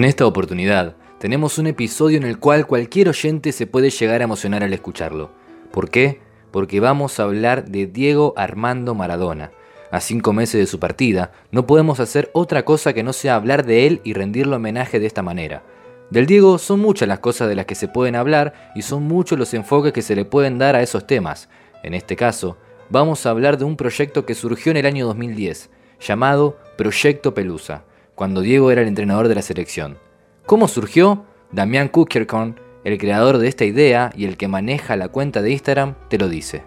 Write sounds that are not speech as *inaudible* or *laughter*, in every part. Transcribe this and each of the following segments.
En esta oportunidad, tenemos un episodio en el cual cualquier oyente se puede llegar a emocionar al escucharlo. ¿Por qué? Porque vamos a hablar de Diego Armando Maradona. A cinco meses de su partida, no podemos hacer otra cosa que no sea hablar de él y rendirle homenaje de esta manera. Del Diego son muchas las cosas de las que se pueden hablar y son muchos los enfoques que se le pueden dar a esos temas. En este caso, vamos a hablar de un proyecto que surgió en el año 2010, llamado Proyecto Pelusa cuando Diego era el entrenador de la selección. ¿Cómo surgió? Damián Kukerkorn, el creador de esta idea y el que maneja la cuenta de Instagram, te lo dice.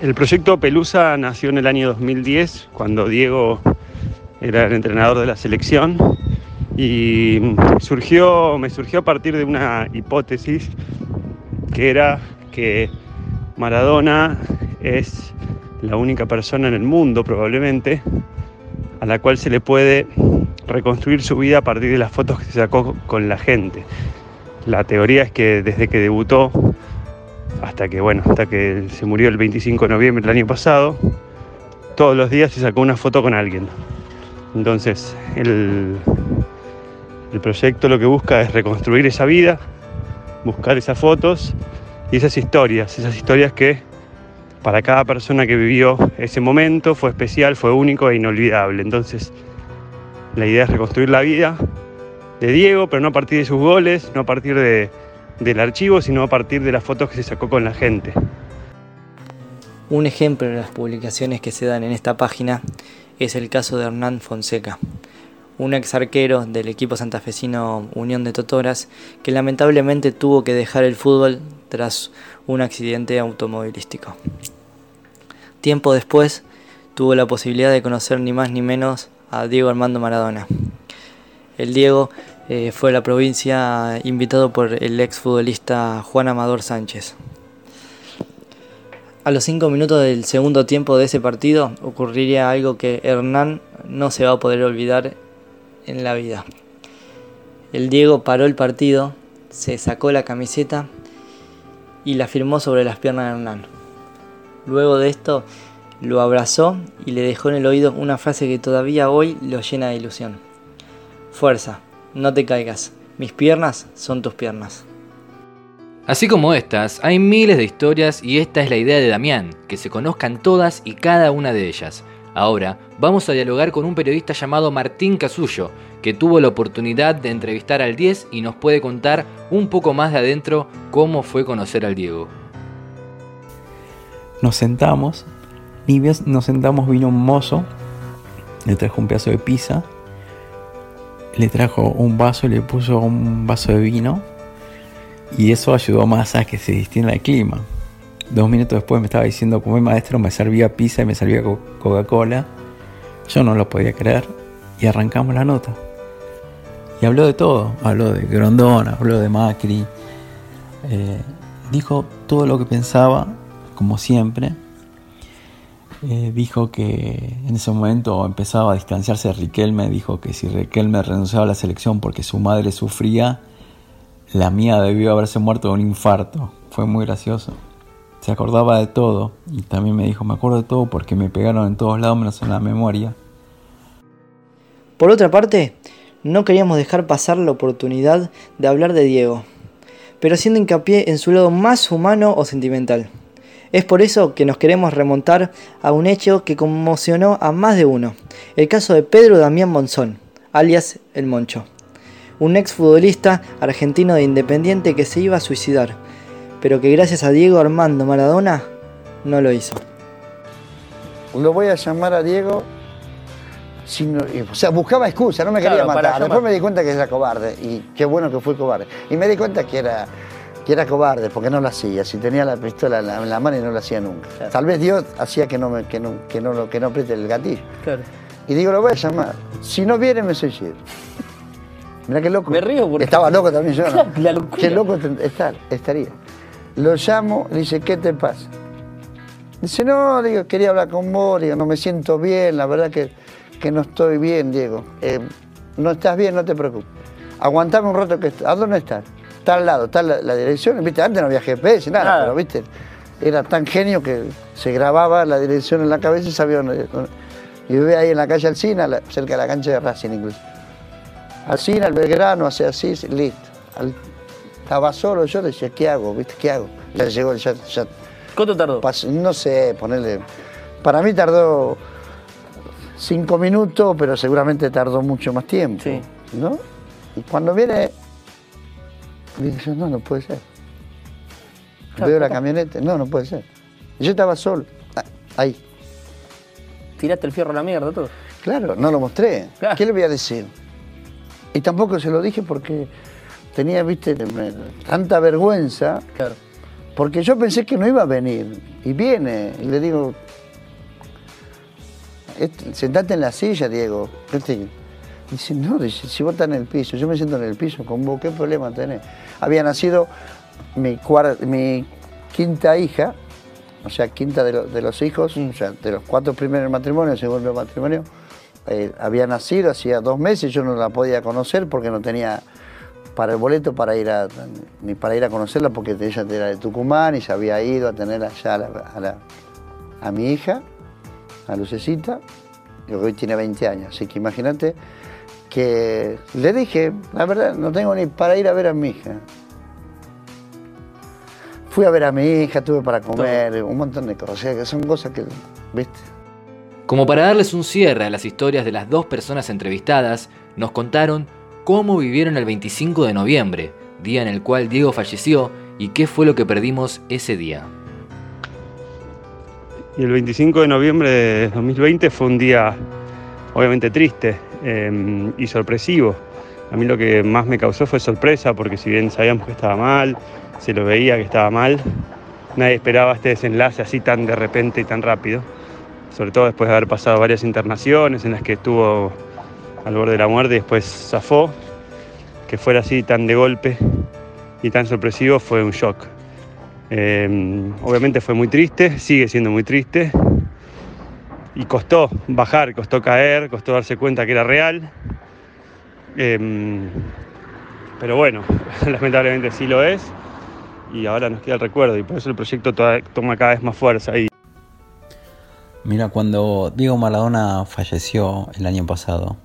El proyecto Pelusa nació en el año 2010, cuando Diego era el entrenador de la selección, y surgió, me surgió a partir de una hipótesis que era que Maradona es la única persona en el mundo probablemente a la cual se le puede reconstruir su vida a partir de las fotos que se sacó con la gente. La teoría es que desde que debutó hasta que bueno, hasta que se murió el 25 de noviembre del año pasado, todos los días se sacó una foto con alguien. Entonces, el, el proyecto lo que busca es reconstruir esa vida, buscar esas fotos y esas historias, esas historias que para cada persona que vivió ese momento fue especial, fue único e inolvidable. Entonces, la idea es reconstruir la vida de Diego, pero no a partir de sus goles, no a partir del archivo, sino a partir de las fotos que se sacó con la gente. Un ejemplo de las publicaciones que se dan en esta página es el caso de Hernán Fonseca, un ex arquero del equipo santafesino Unión de Totoras que lamentablemente tuvo que dejar el fútbol tras un accidente automovilístico. Tiempo después tuvo la posibilidad de conocer ni más ni menos a Diego Armando Maradona. El Diego eh, fue a la provincia invitado por el exfutbolista Juan Amador Sánchez. A los cinco minutos del segundo tiempo de ese partido ocurriría algo que Hernán no se va a poder olvidar en la vida. El Diego paró el partido, se sacó la camiseta y la firmó sobre las piernas de Hernán. Luego de esto lo abrazó y le dejó en el oído una frase que todavía hoy lo llena de ilusión. Fuerza, no te caigas, mis piernas son tus piernas. Así como estas, hay miles de historias y esta es la idea de Damián, que se conozcan todas y cada una de ellas. Ahora vamos a dialogar con un periodista llamado Martín Casullo, que tuvo la oportunidad de entrevistar al 10 y nos puede contar un poco más de adentro cómo fue conocer al Diego. Nos sentamos nos sentamos, vino un mozo, le trajo un pedazo de pizza, le trajo un vaso, le puso un vaso de vino y eso ayudó más a que se distienda el clima. Dos minutos después me estaba diciendo como el maestro me servía pizza y me servía Coca-Cola. Yo no lo podía creer y arrancamos la nota. Y habló de todo, habló de Grondón, habló de Macri, eh, dijo todo lo que pensaba, como siempre, eh, dijo que en ese momento empezaba a distanciarse de Riquelme, dijo que si Riquelme renunciaba a la selección porque su madre sufría, la mía debió haberse muerto de un infarto. Fue muy gracioso. Se acordaba de todo y también me dijo, me acuerdo de todo porque me pegaron en todos lados menos en la memoria. Por otra parte, no queríamos dejar pasar la oportunidad de hablar de Diego, pero haciendo hincapié en su lado más humano o sentimental. Es por eso que nos queremos remontar a un hecho que conmocionó a más de uno, el caso de Pedro Damián Monzón, alias El Moncho, un ex futbolista argentino de Independiente que se iba a suicidar, pero que gracias a Diego Armando Maradona no lo hizo. lo voy a llamar a Diego. o sea, buscaba excusa, no me quería Claro, matar. Después me di cuenta que era cobarde y qué bueno que fui cobarde. Y me di cuenta que era, que era cobarde porque no lo hacía. Si tenía la pistola en la, en la mano y no lo hacía nunca. Claro. Tal vez Dios hacía que no, me, que, no, que, no, que no apriete el gatillo. Claro. Y digo, lo voy a llamar. Si no viene, me suicido. Mirá qué loco. Me río porque- Estaba loco también yo. ¿no? *laughs* La locura. Qué loco estar, estaría. Lo llamo, le dice, ¿qué te pasa? Dice, no, digo, quería hablar con vos, digo, no me siento bien, la verdad que, que no estoy bien, Diego. Eh, no estás bien, no te preocupes. Aguantame un rato que ¿A dónde estás? Está al lado, está la, la dirección, viste, antes no había GPS, nada, Nada. pero viste, era tan genio que se grababa la dirección en la cabeza y sabía dónde. Y vive ahí en la calle Alcina, cerca de la cancha de Racing incluso. Alcina, al Belgrano, hace así, listo. Al- estaba solo, yo decía, ¿qué hago? ¿Viste? ¿Qué hago? Ya llegó, ya, ya ¿Cuánto tardó? no sé, ponerle. Para mí tardó cinco minutos, pero seguramente tardó mucho más tiempo. Sí. ¿No? Y cuando viene, yo, no, no puede ser. Claro, Veo la camioneta, no, no puede ser. Y yo estaba solo, ah, ahí. Tiraste el fierro a la mierda, todo. Claro, no lo mostré. Claro. ¿Qué le voy a decir? Y tampoco se lo dije porque tenía, viste, tanta vergüenza, Claro. porque yo pensé que no iba a venir. Y viene, y le digo, "Este, sentate en la silla, Diego. Este, Dice, no, dice, si vos estás en el piso, yo me siento en el piso con vos, ¿qué problema tenés? Había nacido mi, cuar- mi quinta hija, o sea, quinta de, lo- de los hijos, o sea, de los cuatro primeros matrimonios, segundo matrimonio, eh, había nacido hacía dos meses, yo no la podía conocer porque no tenía para el boleto para ir a, ni para ir a conocerla porque ella era de Tucumán y se había ido a tener allá a, la- a la- a mi hija, a Lucecita, que hoy tiene 20 años, así que imagínate que le dije, la verdad, no tengo ni para ir a ver a mi hija. Fui a ver a mi hija, tuve para comer, un montón de cosas, o sea, que son cosas que, viste, Como para darles un cierre a las historias de las dos personas entrevistadas, nos contaron cómo vivieron el 25 de noviembre, día en el cual Diego falleció, y qué fue lo que perdimos ese día. Y el 25 de noviembre de 2020 fue un día obviamente triste eh, y sorpresivo. A mí lo que más me causó fue sorpresa porque si bien sabíamos que estaba mal, se lo veía que estaba mal, nadie esperaba este desenlace así tan de repente y tan rápido. Sobre todo después de haber pasado varias internaciones en las que estuvo al borde de la muerte y después zafó. Que fuera así tan de golpe y tan sorpresivo fue un shock. Eh, obviamente fue muy triste, sigue siendo muy triste. Y costó bajar, costó caer, costó darse cuenta que era real. Eh, pero bueno, *laughs* lamentablemente sí lo es. Y ahora nos queda el recuerdo y por eso el proyecto toma cada vez más fuerza. Y Mira, cuando Diego Maradona falleció el año pasado,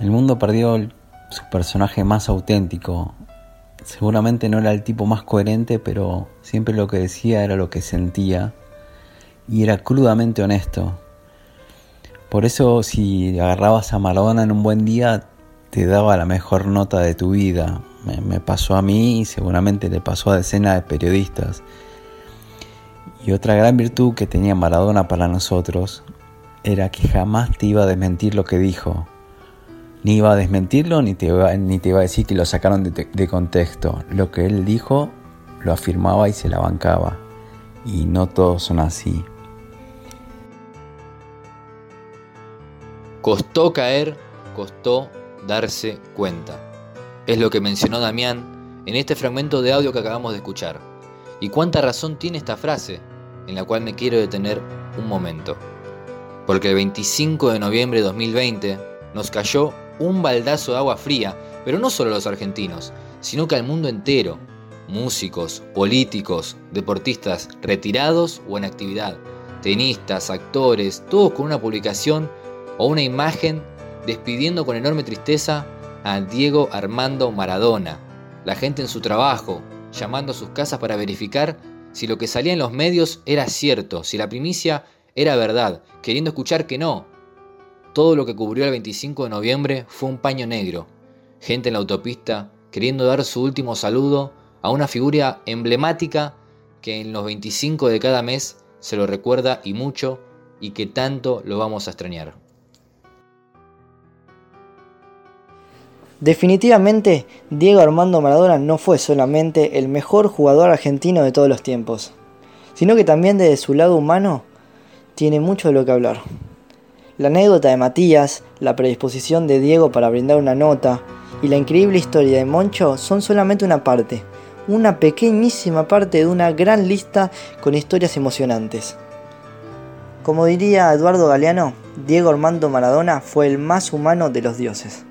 el mundo perdió su personaje más auténtico. Seguramente no era el tipo más coherente, pero siempre lo que decía era lo que sentía y era crudamente honesto. Por eso si agarrabas a Maradona en un buen día, te daba la mejor nota de tu vida. Me, pasó a mí y seguramente le pasó a decenas de periodistas. Y otra gran virtud que tenía Maradona para nosotros era que jamás te iba a desmentir lo que dijo. Ni iba a desmentirlo ni te iba, ni te iba a decir que lo sacaron de, de contexto. Lo que él dijo lo afirmaba y se la bancaba. Y no todos son así. Costó caer, costó darse cuenta. Es lo que mencionó Damián en este fragmento de audio que acabamos de escuchar. ¿Y cuánta razón tiene esta frase? En la cual me quiero detener un momento. Porque el 25 de noviembre de 2020 nos cayó un baldazo de agua fría, pero no solo a los argentinos, sino que al mundo entero. Músicos, políticos, deportistas retirados o en actividad, tenistas, actores, todos con una publicación o una imagen despidiendo con enorme tristeza a Diego Armando Maradona, la gente en su trabajo, llamando a sus casas para verificar si lo que salía en los medios era cierto, si la primicia era verdad, queriendo escuchar que no. Todo lo que cubrió el 25 de noviembre fue un paño negro, gente en la autopista queriendo dar su último saludo a una figura emblemática que en los 25 de cada mes se lo recuerda y mucho y que tanto lo vamos a extrañar. Definitivamente, Diego Armando Maradona no fue solamente el mejor jugador argentino de todos los tiempos, sino que también desde su lado humano tiene mucho de lo que hablar. La anécdota de Matías, la predisposición de Diego para brindar una nota y la increíble historia de Moncho son solamente una parte, una pequeñísima parte de una gran lista con historias emocionantes. Como diría Eduardo Galeano, Diego Armando Maradona fue el más humano de los dioses.